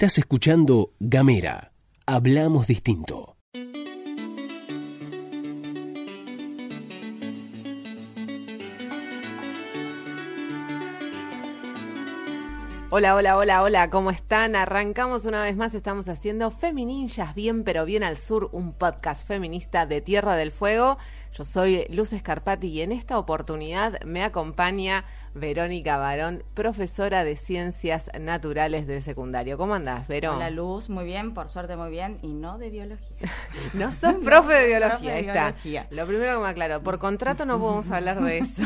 Estás escuchando Gamera. Hablamos distinto. Hola, hola, hola, hola, ¿cómo están? Arrancamos una vez más, estamos haciendo Femininjas Bien pero Bien al Sur, un podcast feminista de Tierra del Fuego. Yo soy Luz Escarpati y en esta oportunidad me acompaña Verónica Barón, profesora de Ciencias Naturales del secundario. ¿Cómo andás, Verón? Hola, Luz, muy bien, por suerte muy bien, y no de biología. no sos profe de biología, profe de está. biología. Lo primero que me aclaro, por contrato no podemos hablar de eso.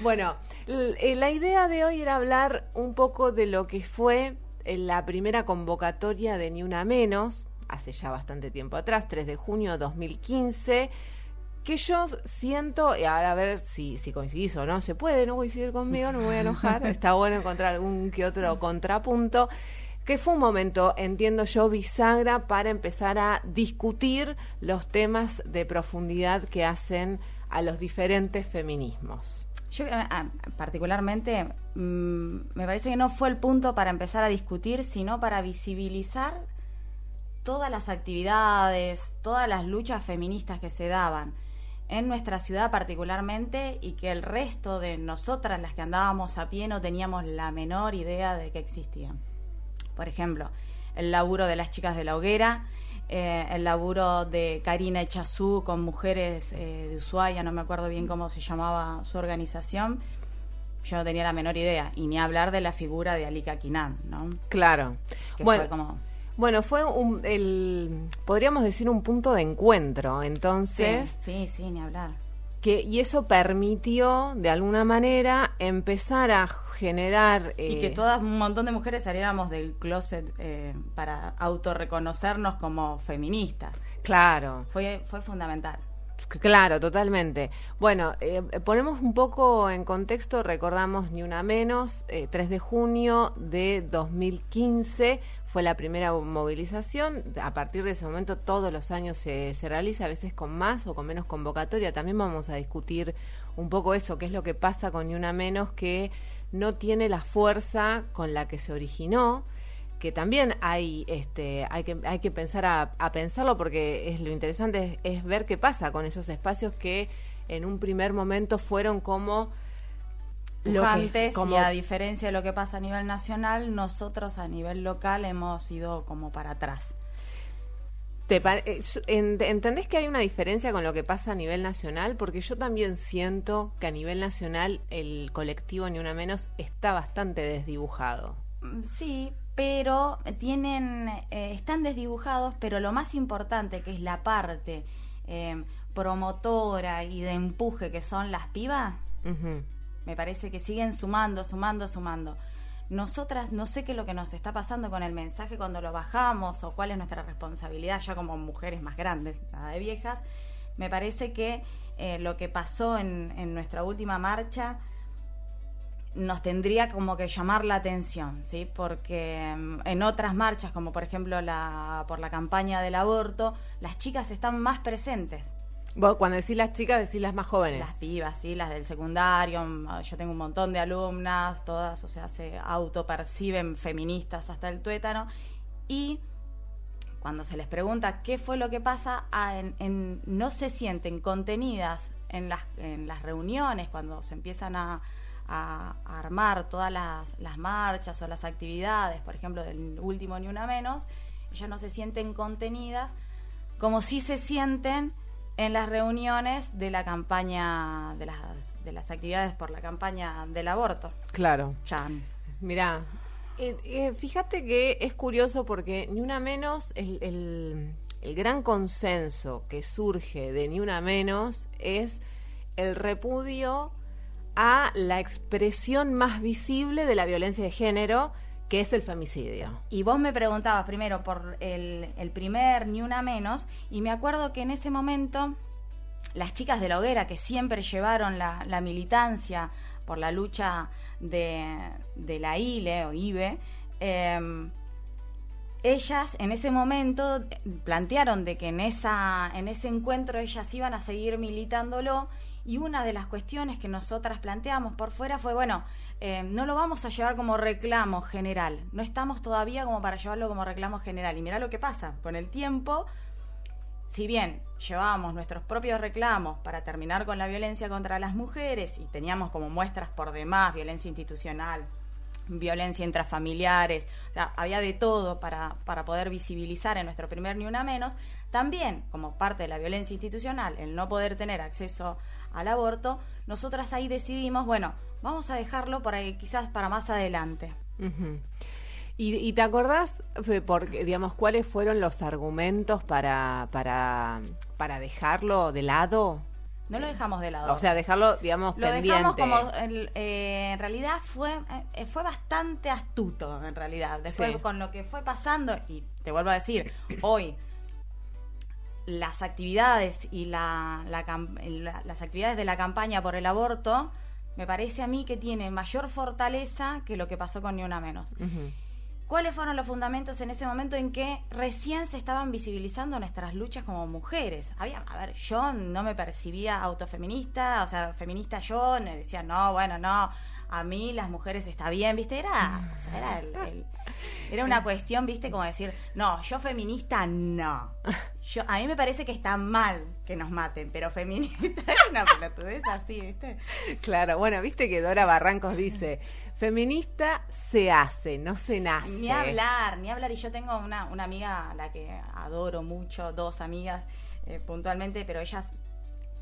bueno, eh, la idea de hoy era hablar un poco de lo que fue eh, la primera convocatoria de Ni Una Menos, hace ya bastante tiempo atrás, 3 de junio de 2015, que yo siento, y ahora a ver si, si coincidís o no, se puede no coincidir conmigo, no me voy a enojar, está bueno encontrar algún que otro contrapunto, que fue un momento, entiendo yo, bisagra para empezar a discutir los temas de profundidad que hacen a los diferentes feminismos. Yo, eh, ah, particularmente, mm, me parece que no fue el punto para empezar a discutir, sino para visibilizar todas las actividades, todas las luchas feministas que se daban en nuestra ciudad particularmente y que el resto de nosotras, las que andábamos a pie, no teníamos la menor idea de que existían. Por ejemplo, el laburo de las chicas de la hoguera, eh, el laburo de Karina Echazú con mujeres eh, de Ushuaia, no me acuerdo bien cómo se llamaba su organización, yo no tenía la menor idea, y ni hablar de la figura de Alika Kinan, ¿no? Claro. Que bueno, fue como... bueno, fue un, el, podríamos decir un punto de encuentro, entonces, sí, sí, ni hablar. que, y eso permitió, de alguna manera, empezar a generar... Y eh, que todas, un montón de mujeres saliéramos del closet eh, para autorreconocernos como feministas. Claro. Fue, fue fundamental. Claro, totalmente. Bueno, eh, ponemos un poco en contexto, recordamos ni una menos, eh, 3 de junio de 2015 fue la primera movilización, a partir de ese momento todos los años se, se realiza, a veces con más o con menos convocatoria, también vamos a discutir un poco eso, qué es lo que pasa con ni una menos que no tiene la fuerza con la que se originó, que también hay este hay que hay que pensar a, pensarlo porque es lo interesante es, es ver qué pasa con esos espacios que en un primer momento fueron como lo que- pujantes y a diferencia de lo que pasa a nivel nacional, nosotros a nivel local hemos ido como para atrás. te eh, ¿Entendés que hay una diferencia con lo que pasa a nivel nacional? Porque yo también siento que a nivel nacional el colectivo Ni Una Menos está bastante desdibujado. Mm, Sí, pero tienen, eh, están desdibujados, pero lo más importante, que es la parte eh, promotora y de empuje que son las pibas, Ujú. Me parece que siguen sumando, sumando, sumando. Nosotras no sé qué es lo que nos está pasando con el mensaje cuando lo bajamos o cuál es nuestra responsabilidad ya como mujeres más grandes, nada de viejas. Me parece que eh, lo que pasó en, en nuestra última marcha nos tendría como que llamar la atención, ¿sí? Porque mm, en otras marchas, como por ejemplo la por la campaña del aborto, las chicas están más presentes. Vos cuando decís las chicas decís las más jóvenes. Las pibas, sí, las del secundario. mm, Yo tengo un montón de alumnas, todas, o sea, se autoperciben feministas hasta el tuétano. Y cuando se les pregunta qué fue lo que pasa, ah, en- no se sienten contenidas en las, en las reuniones, cuando se empiezan a, armar todas las marchas o las actividades, por ejemplo, del último Ni Una Menos, ellas no se sienten contenidas como si se sienten en las reuniones de la campaña, de las, de las actividades por la campaña del aborto. Claro. Chan. Mirá, eh, eh, fíjate que es curioso porque ni una menos, el, el- el gran consenso que surge de ni una menos es el repudio a la expresión más visible de la violencia de género, que es el femicidio. Y vos me preguntabas primero por el, el primer Ni Una Menos, y me acuerdo que en ese momento las chicas de la hoguera, que siempre llevaron la, militancia por la lucha de, de la ILE o IBE, eh, ellas en ese momento plantearon de que en esa en ese encuentro ellas iban a seguir militándolo Y una de las cuestiones que nosotras planteamos por fuera fue, bueno, eh, no lo vamos a llevar como reclamo general, no estamos todavía como para llevarlo como reclamo general. Y mira lo que pasa, con el tiempo, si bien llevábamos nuestros propios reclamos para terminar con la violencia contra las mujeres y teníamos como muestras por demás, violencia institucional, violencia intrafamiliares, o sea, había de todo para, para poder visibilizar en nuestro primer Ni Una Menos, también como parte de la violencia institucional, el no poder tener acceso al aborto, nosotras ahí decidimos, bueno, vamos a dejarlo para quizás para más adelante. ¿Y, te acordás, porque, digamos, cuáles fueron los argumentos para, para, para dejarlo de lado? No lo dejamos de lado. O sea, dejarlo, digamos, lo dejamos como, eh, en realidad fue, eh, fue bastante astuto, en realidad. Después, con lo que fue pasando, y te vuelvo a decir, hoy las actividades y la, las actividades de la campaña por el aborto, me parece a mí que tiene mayor fortaleza que lo que pasó con Ni Una Menos. ¿Cuáles fueron los fundamentos en ese momento en que recién se estaban visibilizando nuestras luchas como mujeres? Había, a ver, yo no me percibía autofeminista, o sea, feminista yo, me decía, no, bueno, no, a mí las mujeres está bien, ¿viste? Era, o sea, era, el, era una cuestión, ¿viste? Como decir, no, yo feminista no. Yo, a mí me parece que está mal que nos maten, pero feminista es una pelotudez así, ¿viste? Claro, bueno, viste que Dora Barrancos dice, feminista se hace, no se nace. Ni hablar, ni hablar. Y yo tengo una, una amiga a la que adoro mucho, dos amigas eh, puntualmente, pero ellas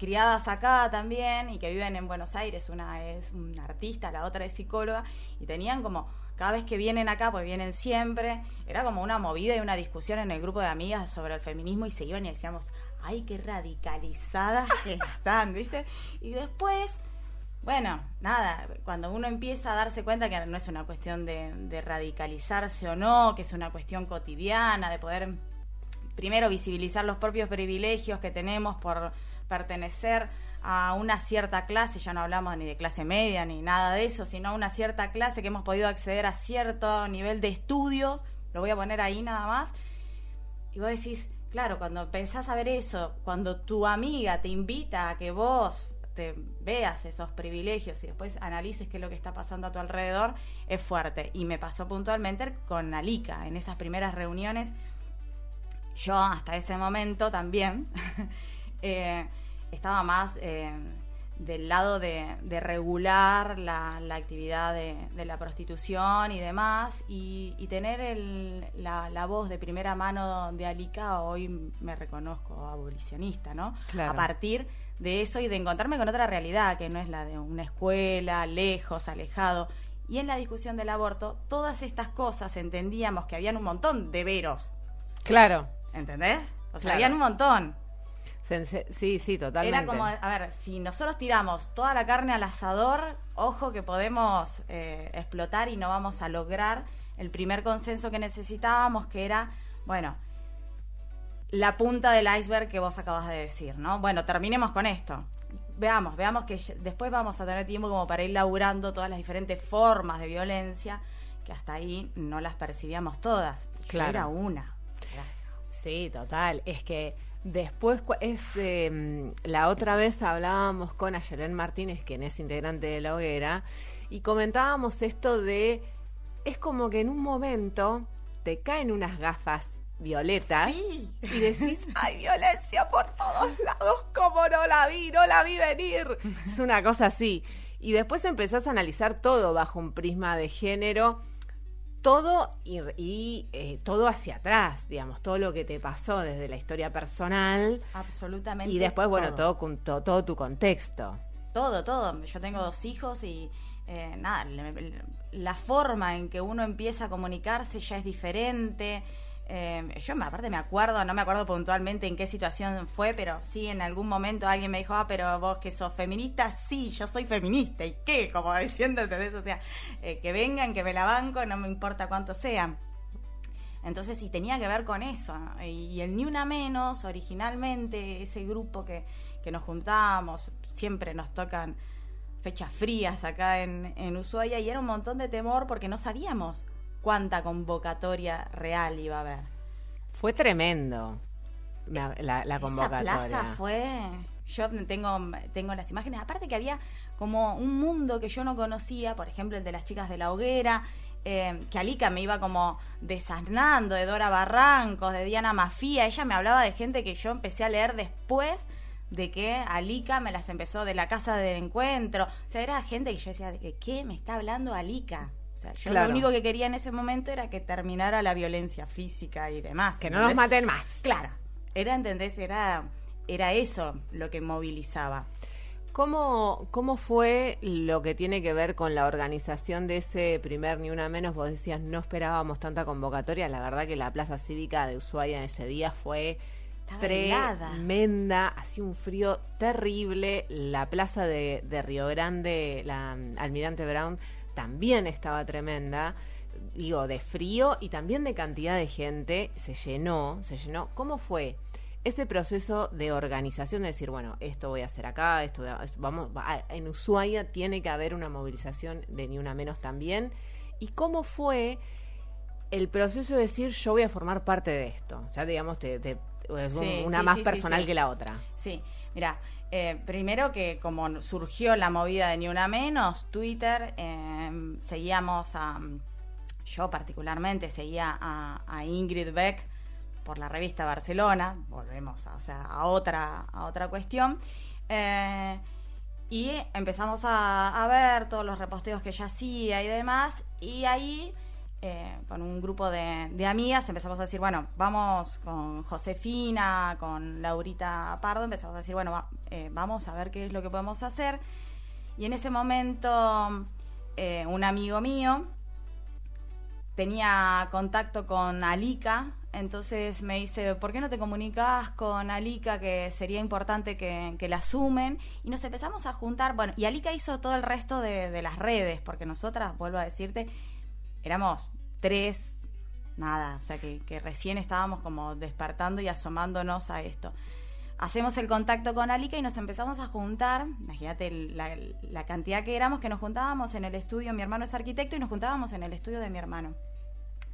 criadas acá también y que viven en Buenos Aires, una es una artista, la otra es psicóloga, y tenían como, cada vez que vienen acá, pues vienen siempre, era como una movida y una discusión en el grupo de amigas sobre el feminismo y se iban y decíamos, ay, qué radicalizadas que están, ¿viste? Y después, bueno, nada, cuando uno empieza a darse cuenta que no es una cuestión de, de radicalizarse o no, que es una cuestión cotidiana, de poder primero visibilizar los propios privilegios que tenemos por pertenecer a una cierta clase, ya no hablamos ni de clase media ni nada de eso, sino a una cierta clase que hemos podido acceder a cierto nivel de estudios, lo voy a poner ahí nada más, y vos decís, claro, cuando pensás a ver eso, cuando tu amiga te invita a que vos te veas esos privilegios y después analices qué es lo que está pasando a tu alrededor, es fuerte. Y me pasó puntualmente con Alika, en esas primeras reuniones, yo hasta ese momento también, eh, estaba más eh, del lado de, regular la, actividad de, la prostitución y demás, y, tener la, voz de primera mano de Alica, hoy me reconozco abolicionista, ¿no? A partir de eso y de encontrarme con otra realidad, que no es la de una escuela, lejos, alejado. Y en la discusión del aborto, todas estas cosas entendíamos que habían un montón de veros. Claro. ¿Entendés? O sea, habían un montón. Sí, sí, totalmente. Era como, a ver, si nosotros tiramos toda la carne al asador, ojo que podemos eh, explotar y no vamos a lograr el primer consenso que necesitábamos, que era, bueno, la punta del iceberg que vos acabas de decir, ¿no? Bueno, terminemos con esto. Veamos, veamos que después vamos a tener tiempo como para ir laburando todas las diferentes formas de violencia, que hasta ahí no las percibíamos todas. Claro. era una. Sí, total. Es que Después, es em, la otra vez hablábamos con Ayelen Martínez, quien es integrante de la hoguera, y comentábamos esto de, es como que en un momento te caen unas gafas violetas y decís, hay violencia por todos lados, como no la vi, no la vi venir. Es una cosa así. Y después empezás a analizar todo bajo un prisma de género todo y, eh, todo hacia atrás, digamos, todo lo que te pasó desde la historia personal. Absolutamente. Y después, bueno, todo, todo, todo tu contexto. Todo, todo. Yo tengo dos hijos y eh, nada, la forma en que uno empieza a comunicarse ya es diferente. Eh, yo aparte me acuerdo, no me acuerdo puntualmente en qué situación fue, pero sí en algún momento alguien me dijo, ah, pero vos que sos feminista, sí, yo soy feminista, ¿y qué? Como diciendo, ¿entendés? O sea, eh, que vengan, que me la banco, no me importa cuánto sean. Entonces sí tenía que ver con eso. Y el Ni Una Menos, originalmente, ese grupo que, que nos juntábamos, siempre nos tocan fechas frías acá en, en Ushuaia y era un montón de temor porque no sabíamos cuánta convocatoria real iba a haber. Fue tremendo la, la convocatoria. Esa plaza fue. yo tengo, tengo las imágenes, aparte que había como un mundo que yo no conocía, por ejemplo el de las chicas de la hoguera, eh, que Alica me iba como desasnando, de Dora Barrancos, de Diana Mafía, ella me hablaba de gente que yo empecé a leer después de que Alica me las empezó de la casa del encuentro, o sea, era gente que yo decía, ¿de qué me está hablando Alica? O sea, yo lo único que quería en ese momento era que terminara la violencia física y demás. Que no nos maten más. Claro, era, ¿entendés? Era, era eso lo que movilizaba. ¿Cómo, ¿Cómo fue lo que tiene que ver con la organización de ese primer Ni Una Menos? Vos decías, no esperábamos tanta convocatoria. La verdad que la Plaza Cívica de Ushuaia en ese día fue tremenda, hacía un frío terrible. La Plaza de, de Río Grande, la Almirante Brown, también estaba tremenda digo, de frío y también de cantidad de gente, se llenó, se llenó. ¿Cómo fue ese proceso de organización de decir, bueno, esto voy a hacer acá, esto vamos, en Ushuaia tiene que haber una movilización de ni una menos también. ¿Y cómo fue el proceso de decir, yo voy a formar parte de esto? Ya digamos, te, una más personal que la otra. Sí, mira, eh, primero que como surgió la movida de Ni Una Menos, Twitter, eh, seguíamos a, yo particularmente seguía a Ingrid Beck, por la revista Barcelona, volvemos a, o sea, a, otra, a otra cuestión, eh, y empezamos a, ver todos los reposteos que ella hacía y demás, y ahí eh, con un grupo de, amigas empezamos a decir, bueno, vamos con Josefina, con Laurita Pardo, empezamos a decir, bueno, eh, vamos a ver qué es lo que podemos hacer, y en ese momento un amigo mío, tenía contacto con Alika, entonces me dice, ¿por qué no te comunicas con Alika que sería importante que, la sumen? Y nos empezamos a juntar, bueno, y Alika hizo todo el resto de, las redes, porque nosotras, vuelvo a decirte, éramos tres, nada, o sea que, recién estábamos como despertando y asomándonos a esto. Hacemos el contacto con Alika y nos empezamos a juntar, imagínate la, la cantidad que éramos, que nos juntábamos en el estudio, mi hermano es arquitecto y nos juntábamos en el estudio de mi hermano,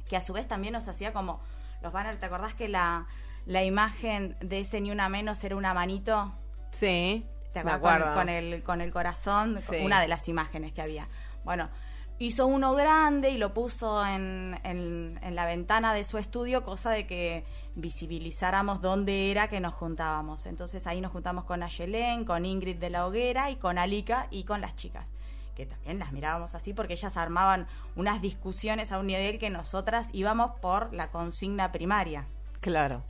que a su vez también nos hacía como los banners, ¿te acordás que la, la imagen de ese ni una menos era una manito? Sí. ¿Te acuerdas? Con, el, con el corazón, una de las imágenes que había. Bueno, hizo uno grande y lo puso en, en, la ventana de su estudio, cosa de que visibilizáramos dónde era que nos juntábamos. Entonces ahí nos juntamos con Ayelén, con Ingrid de la Hoguera y con Alika y con las chicas que también las mirábamos así porque ellas armaban unas discusiones a un nivel que nosotras íbamos por la consigna primaria. Claro.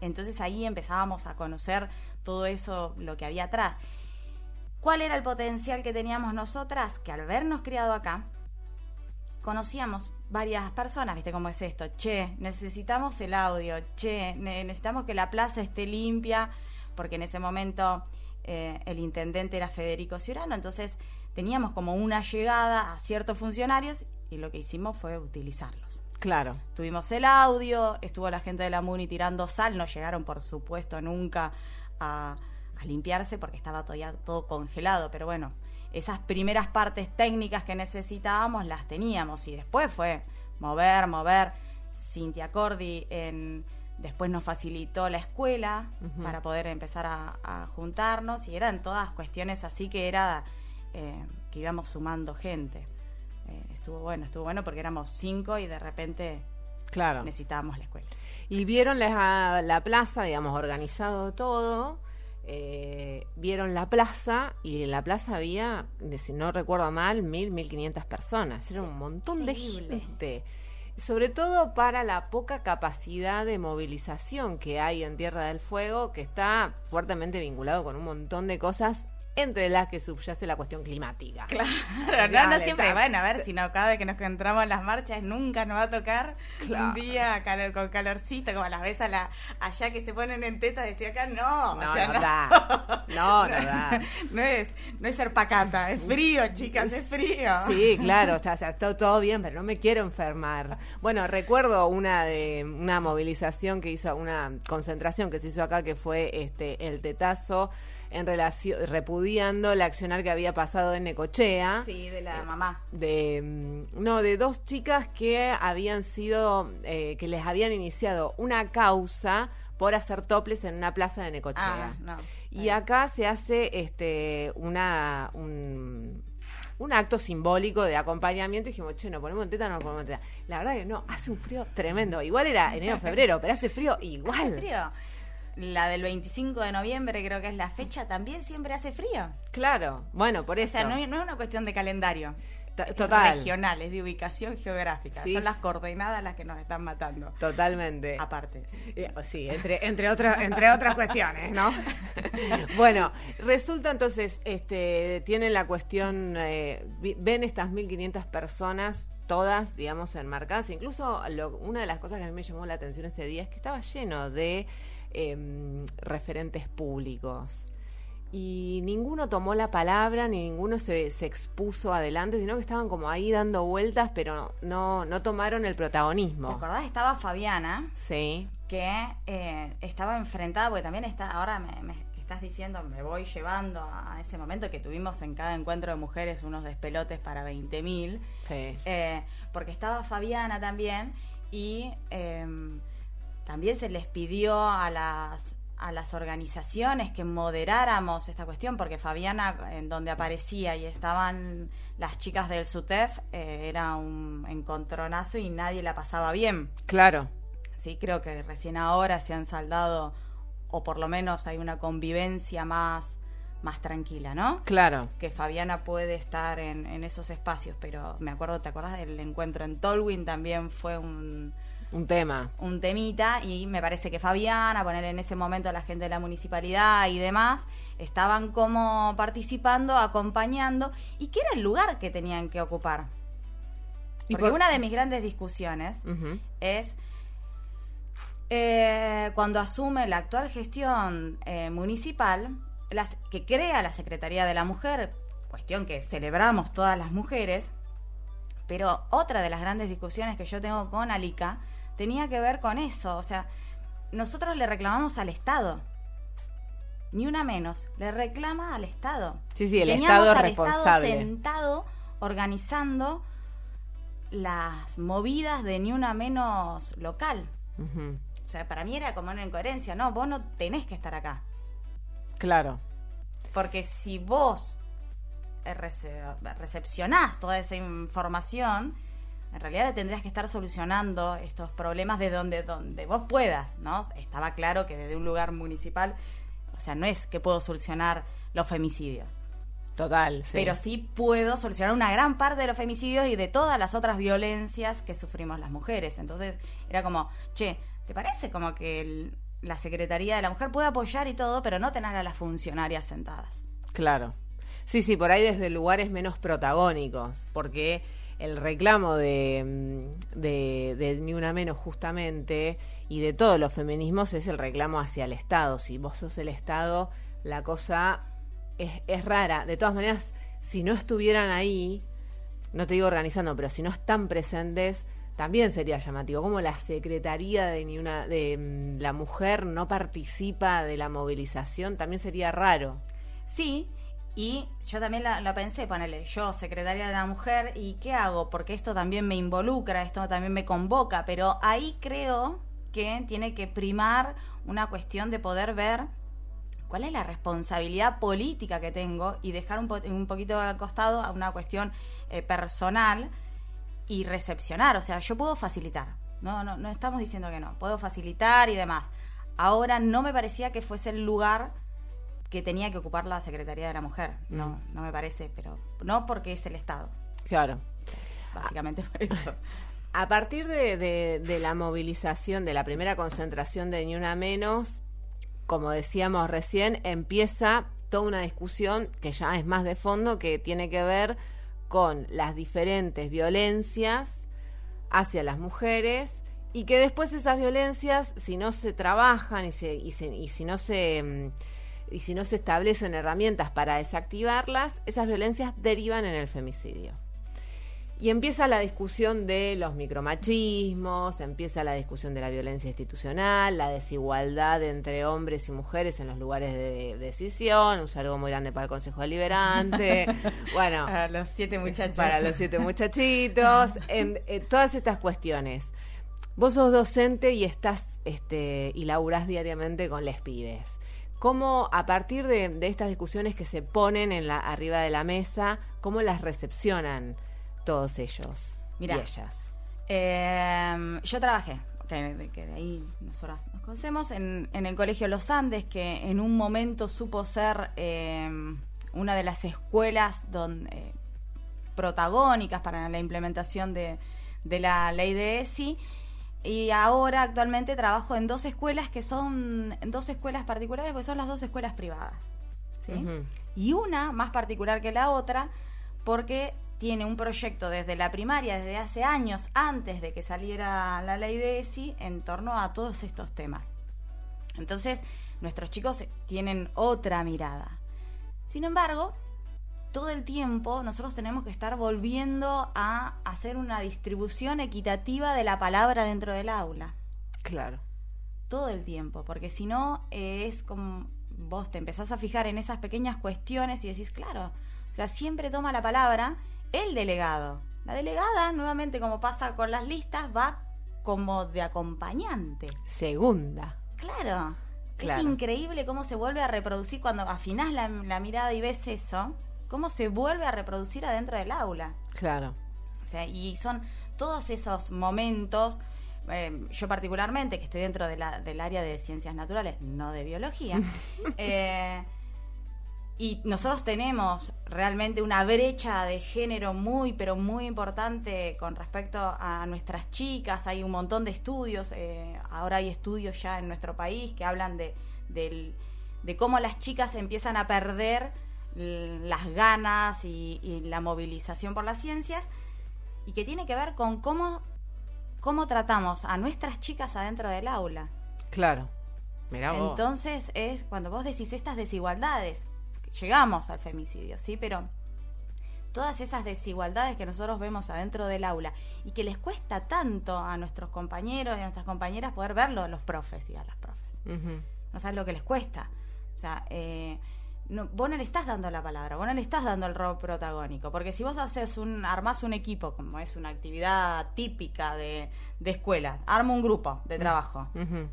Entonces ahí empezábamos a conocer todo eso, lo que había atrás. ¿Cuál era el potencial que teníamos nosotras? Que al vernos criado acá, conocíamos varias personas, ¿viste cómo es esto? Che, necesitamos el audio, che, necesitamos que la plaza esté limpia, porque en ese momento eh, el intendente era Federico Ciurano, entonces teníamos como una llegada a ciertos funcionarios y lo que hicimos fue utilizarlos. Claro. Tuvimos el audio, estuvo la gente de la MUNI tirando sal, no llegaron por supuesto nunca a, limpiarse porque estaba todavía todo congelado, pero bueno, esas primeras partes técnicas que necesitábamos las teníamos y después fue mover, mover. Cintia Cordi en, después nos facilitó la escuela para poder empezar a, juntarnos y eran todas cuestiones así que era eh, que íbamos sumando gente. Eh, estuvo bueno, estuvo bueno porque éramos cinco y de repente claro. necesitábamos la escuela. Y vieron la, la plaza, digamos, organizado todo. Eh, vieron la plaza y en la plaza había, si no recuerdo mal, mil, mil quinientas personas. Era un montón de gente. Sobre todo para la poca capacidad de movilización que hay en Tierra del Fuego, que está fuertemente vinculado con un montón de cosas entre las que subyace la cuestión climática. Claro, no, siempre, bueno, a ver, si no, cada vez que nos encontramos en las marchas nunca nos va a tocar un día con calorcito, como las veces la, allá que se ponen en teta, decía acá, no, no, no, da. No, no, da. No es, no es ser pacata, es frío, chicas, es frío. Sí, claro, o sea, está todo bien, pero no me quiero enfermar. Bueno, recuerdo una de una movilización que hizo, una concentración que se hizo acá, que fue este el tetazo en relación, repudiando el accionar que había pasado en Necochea. Sí, de la mamá. De, mm, no, de dos chicas que habían sido, eh, que les habían iniciado una causa por hacer toples en una plaza de Necochea. Ah, no. Y acá se hace este una un, un acto simbólico de acompañamiento y dijimos, che, ¿no ponemos teta no ponemos teta? La verdad que no, hace un frío tremendo. Igual era enero, febrero, pero hace frío igual. Hace frío. La del 25 de noviembre creo que es la fecha, también siempre hace frío. Claro, bueno, por O eso. sea, no, no es una cuestión de calendario. T- Es Total. regional, es de ubicación geográfica. Sí, Son las coordenadas las que nos están matando. Totalmente. Aparte. Eh, Sí, entre, entre, otras, entre otras cuestiones, ¿no? bueno, resulta entonces, este, tienen la cuestión, eh, ven estas 1.500 personas, todas, digamos, enmarcadas. Incluso lo- una de las cosas que a mí me llamó la atención ese día es que estaba lleno de em, referentes públicos. Y ninguno tomó la palabra, ni ninguno se, se expuso adelante, sino que estaban como ahí dando vueltas, pero no, no tomaron el ¿Te protagonismo. acordás? Estaba Fabiana, Sí, que eh, estaba enfrentada, porque también está, ahora me, me estás diciendo, me voy llevando a ese momento que tuvimos en cada encuentro de mujeres unos despelotes para 20.000, sí. eh, porque estaba Fabiana también y eh, también se les pidió a las a las organizaciones que moderáramos esta cuestión porque Fabiana en donde aparecía y estaban las chicas del SUTEF eh, era un encontronazo y nadie la pasaba bien Claro. Sí, creo que recién ahora se han saldado, o por lo menos hay una convivencia más, más tranquila, ¿no? Claro, Que Fabiana puede estar en, en esos espacios, pero me acuerdo, ¿te acuerdas del encuentro en Tolwyn? También fue un, un tema. un temita y me parece que Fabiana, poner en ese momento a la gente de la municipalidad y demás, estaban como participando, acompañando, y que era el lugar que tenían que ocupar. Y Porque por- una de mis grandes discusiones es eh, cuando asume la actual gestión eh, municipal, las, que crea la Secretaría de la Mujer, cuestión que celebramos todas las mujeres, pero otra de las grandes discusiones que yo tengo con Alica tenía que ver con eso, o sea, nosotros le reclamamos al Estado. Ni una menos, le reclama al Estado. Sí, sí, el Teníamos Estado es al responsable. Estado sentado organizando las movidas de ni una menos local. Ujú. O sea, para mí era como una incoherencia, no, vos no tenés que estar acá. Claro, Porque si vos rece- recepcionás toda esa información, en realidad tendrías que estar solucionando estos problemas de donde, donde vos puedas, ¿no? Estaba claro que desde un lugar municipal, o sea, no es que puedo solucionar los femicidios, total. Sí. pero sí puedo solucionar una gran parte de los femicidios y de todas las otras violencias que sufrimos las mujeres. Entonces era como, che, ¿te parece como que el- la Secretaría de la Mujer puede apoyar y todo, pero no tener a las funcionarias sentadas? Claro. Sí, sí, por ahí desde lugares menos protagónicos, porque el reclamo de, mm, de, de Ni Una Menos justamente y de todos los feminismos es el reclamo hacia el Estado. Si vos sos el Estado, la cosa es, es rara. De todas maneras, si no estuvieran ahí, no te digo organizando, pero si no están presentes, también sería llamativo. Como la Secretaría de, ni una, de mm, la Mujer no participa de la movilización, también sería raro. Sí, y yo también la- pensé, ponele, yo, secretaria de la mujer, ¿y qué hago? Porque esto también me involucra, esto también me convoca, pero ahí creo que tiene que primar una cuestión de poder ver cuál es la responsabilidad política que tengo y dejar un, po- un poquito al costado a una cuestión eh, personal y recepcionar. O sea, yo puedo facilitar. No, no, no estamos diciendo que no. Puedo facilitar y demás. Ahora no me parecía que fuese el lugar que tenía que ocupar la Secretaría de la Mujer. No, no me parece, pero no porque es el Estado. Claro. Básicamente por eso. A partir de, de- de la movilización, de la primera concentración de Ni Una Menos, como decíamos recién, empieza toda una discusión que ya es más de fondo, que tiene que ver con las diferentes violencias hacia las mujeres y que después esas violencias, si no se trabajan y, se, y, se- y si no se... Y si no se establecen herramientas para desactivarlas, esas violencias derivan en el femicidio. Y empieza la discusión de los micromachismos, empieza la discusión de la violencia institucional, la desigualdad entre hombres y mujeres en los lugares de, de decisión, un saludo muy grande para el Consejo Deliberante, bueno, Para los siete muchachos. para los siete muchachitos, en, en todas estas cuestiones. Vos sos docente y estás este, y laburás diariamente con les pibes. ¿Cómo, a partir de, de estas discusiones que se ponen en la, arriba de la mesa, cómo las recepcionan todos ellos Mirá. y ellas? Eh, yo trabajé, que, que de ahí nosotras nos conocemos, en, en el Colegio Los Andes, que en un momento supo ser eh, una de las escuelas donde, eh, protagónicas para la implementación de, de la ley de ESI. Y ahora actualmente trabajo en dos escuelas que son en dos escuelas particulares, porque son las dos escuelas privadas. ¿sí? Y una más particular que la otra, porque tiene un proyecto desde la primaria, desde hace años, antes de que saliera la ley de ESI, en torno a todos estos temas. Entonces, nuestros chicos tienen otra mirada. Sin embargo, todo el tiempo nosotros tenemos que estar volviendo a hacer una distribución equitativa de la palabra dentro del aula Claro. todo el tiempo, porque si no eh, es como vos te empezás a fijar en esas pequeñas cuestiones y decís, claro, o sea, siempre toma la palabra el delegado. La delegada, nuevamente como pasa con las listas, va como de acompañante. Segunda. Claro. Claro. Es increíble cómo se vuelve a reproducir cuando afinás la, la mirada y ves eso, cómo se vuelve a reproducir adentro del aula. Claro. O sea, y son todos esos momentos, eh, yo particularmente, que estoy dentro de la- del área de ciencias naturales, no de biología, eh, y nosotros tenemos realmente una brecha de género muy, pero muy importante con respecto a nuestras chicas. Hay un montón de estudios, eh, ahora hay estudios ya en nuestro país que hablan de, del- de cómo las chicas empiezan a perder las ganas y, y la movilización por las ciencias y que tiene que ver con cómo, cómo tratamos a nuestras chicas adentro del aula. Claro. Mirá vos. Entonces es cuando vos decís estas desigualdades, llegamos al femicidio, ¿sí? Pero todas esas desigualdades que nosotros vemos adentro del aula y que les cuesta tanto a nuestros compañeros y a nuestras compañeras poder verlo a los profes y a las profes. No sabes lo que les cuesta. O sea, eh, no, vos no le estás dando la palabra, vos no le estás dando el rol protagónico. Porque si vos haces un, armás un equipo, como es una actividad típica de, de escuela, arma un grupo de trabajo. Ujú.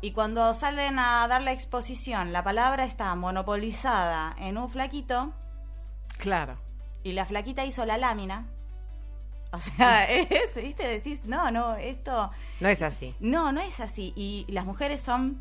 Y cuando salen a dar la exposición, la palabra está monopolizada en un flaquito Claro. y la flaquita hizo la lámina. O sea, es, ¿viste? Decís, no, no, esto. No es así. No, no es así. Y las mujeres son.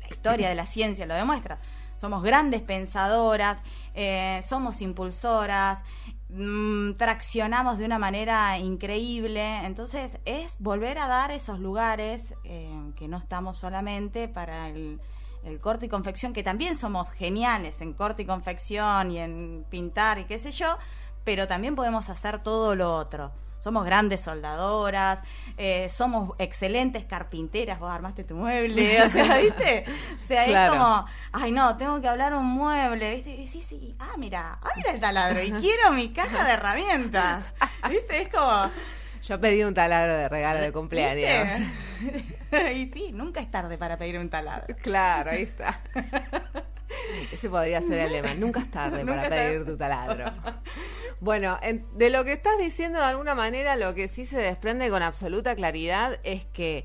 La historia de la ciencia lo demuestra. Somos grandes pensadoras, eh, somos impulsoras, mm, traccionamos de una manera increíble. Entonces, es volver a dar esos lugares eh, que no estamos solamente para el, el corte y confección, que también somos geniales en corte y confección y en pintar y qué sé yo, pero también podemos hacer todo lo otro. Somos grandes soldadoras, eh, somos excelentes carpinteras, vos armaste tu mueble, o sea, ¿viste? O sea, Claro. es como, ay no, tengo que hablar un mueble, ¿viste? Y sí, sí, ah, mira, ah, mira el taladro, y quiero mi caja de herramientas, ¿viste? Es como, Yo pedí un taladro de regalo de cumpleaños. ¿viste? y sí, nunca es tarde para pedir un taladro. Claro, ahí está. Ese podría ser el lema. Nunca es tarde Nunca para pedir tu taladro. Bueno, en- de lo que estás diciendo de alguna manera, lo que sí se desprende con absoluta claridad es que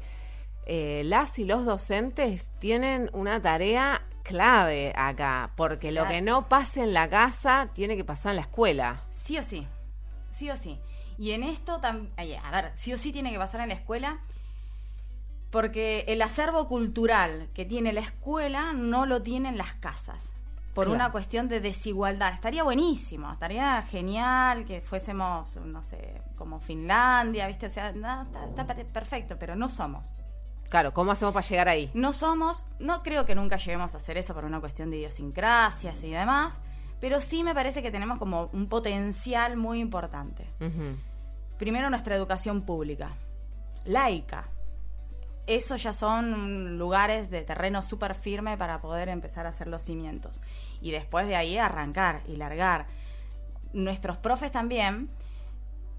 eh, las y los docentes tienen una tarea clave acá, porque lo que no pase en la casa tiene que pasar en la escuela. Sí o sí, sí o sí. Y en esto también, a ver, sí o sí tiene que pasar en la escuela, porque el acervo cultural que tiene la escuela no lo tienen las casas, por Claro. una cuestión de desigualdad. Estaría buenísimo, estaría genial que fuésemos, no sé, como Finlandia, ¿viste? O sea, no, está, está per- perfecto, pero no somos. Claro, ¿cómo hacemos para llegar ahí? No somos, no creo que nunca lleguemos a hacer eso por una cuestión de idiosincrasias y demás, pero sí me parece que tenemos como un potencial muy importante. Primero nuestra educación pública, laica. Eso ya son lugares de terreno súper firme para poder empezar a hacer los cimientos. Y después de ahí arrancar y largar. Nuestros profes también,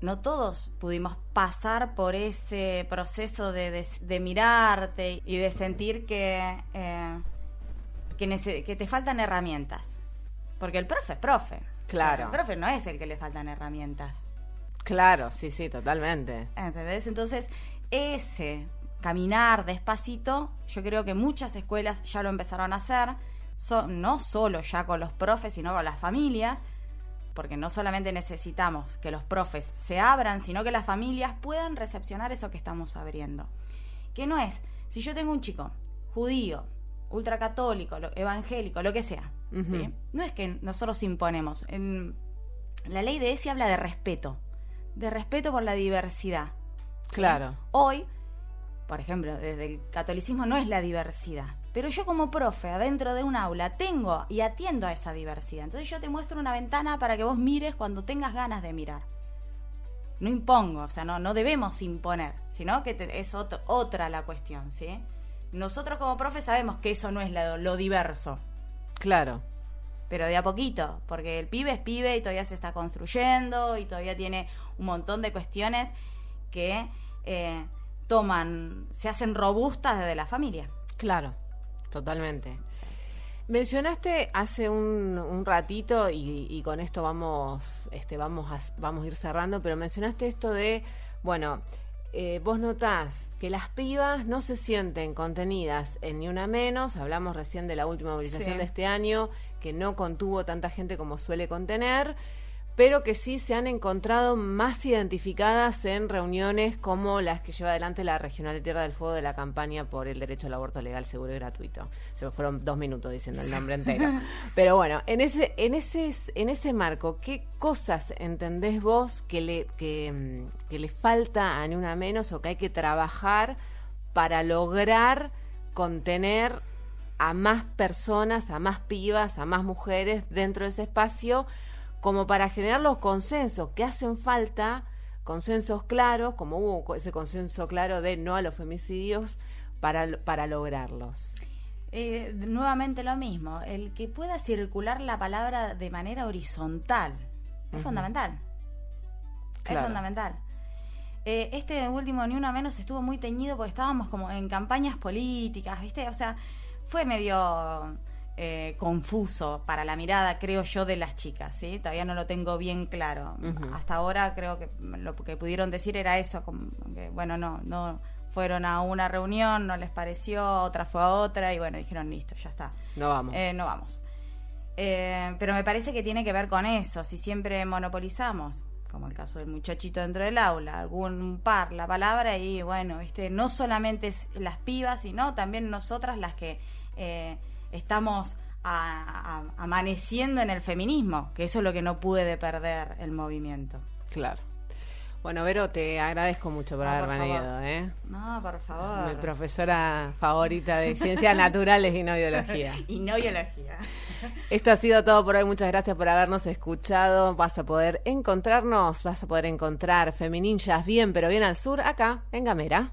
no todos pudimos pasar por ese proceso de, de- de mirarte y de sentir que, eh, que te faltan herramientas. Porque el profe es profe. Claro. el profe no es el que le faltan herramientas. Claro, sí, sí, totalmente. ¿Entendés? Entonces, ese caminar despacito, yo creo que muchas escuelas ya lo empezaron a hacer, no solo ya con los profes, sino con las familias, porque no solamente necesitamos que los profes se abran, sino que las familias puedan recepcionar eso que estamos abriendo. Que no es, si yo tengo un chico judío, ultracatólico, evangélico, lo que sea, ¿sí? no es que nosotros imponemos. En la ley de ESI habla de respeto, de respeto por la diversidad. Claro. Hoy, por ejemplo, desde el catolicismo no es la diversidad, pero yo como profe, adentro de un aula, tengo y atiendo a esa diversidad. Entonces yo te muestro una ventana para que vos mires cuando tengas ganas de mirar. No impongo, o sea, no, no debemos imponer, sino que es otra la cuestión, ¿sí? Nosotros como profe sabemos que eso no es lo, diverso. Claro. Pero de a poquito, porque el pibe es pibe y todavía se está construyendo y todavía tiene un montón de cuestiones que eh, toman, se hacen robustas desde la familia. Claro. Totalmente. Mencionaste hace un, ratito y, con esto vamos, este, vamos, a, vamos a ir cerrando, pero mencionaste esto de, bueno, eh, vos notás que las pibas no se sienten contenidas en ni una menos. Hablamos recién de la última movilización de este año que no contuvo tanta gente como suele contener pero que sí se han encontrado más identificadas en reuniones como las que lleva adelante la Regional de Tierra del Fuego de la campaña por el derecho al aborto legal, seguro y gratuito. Se me fueron dos minutos diciendo el nombre entero. Pero bueno, en ese, en ese, en ese marco, ¿qué cosas entendés vos que le, que, que le falta a ni una menos o que hay que trabajar para lograr contener a más personas, a más pibas, a más mujeres dentro de ese espacio? Como para generar los consensos que hacen falta, consensos claros, como hubo ese consenso claro de no a los femicidios, para, para lograrlos. Eh, nuevamente lo mismo, el que pueda circular la palabra de manera horizontal es fundamental. Es fundamental. Eh, este último Ni Una Menos estuvo muy teñido porque estábamos como en campañas políticas, ¿viste? O sea, fue medio eh, confuso para la mirada, creo yo, de las chicas, ¿sí? Todavía no lo tengo bien claro. Hasta ahora creo que lo que pudieron decir era eso, como que, bueno, no, no fueron a una reunión, no les pareció, otra fue a otra y bueno, dijeron, listo, ya está. No vamos. Eh, no vamos. Eh, pero me parece que tiene que ver con eso, si siempre monopolizamos como el caso del muchachito dentro del aula, algún par la palabra y bueno, viste, no solamente las pibas, sino también nosotras las que estamos amaneciendo en el feminismo, que eso es lo que no puede perder el movimiento. Claro. Bueno, Vero, te agradezco mucho por haber venido. ¿eh? No, por favor. Mi profesora favorita de ciencias naturales y no biología. y no biología. Esto ha sido todo por hoy. Muchas gracias por habernos escuchado. Vas a poder encontrarnos, vas a poder encontrar Femininjas bien, pero bien al sur, acá en Gamera.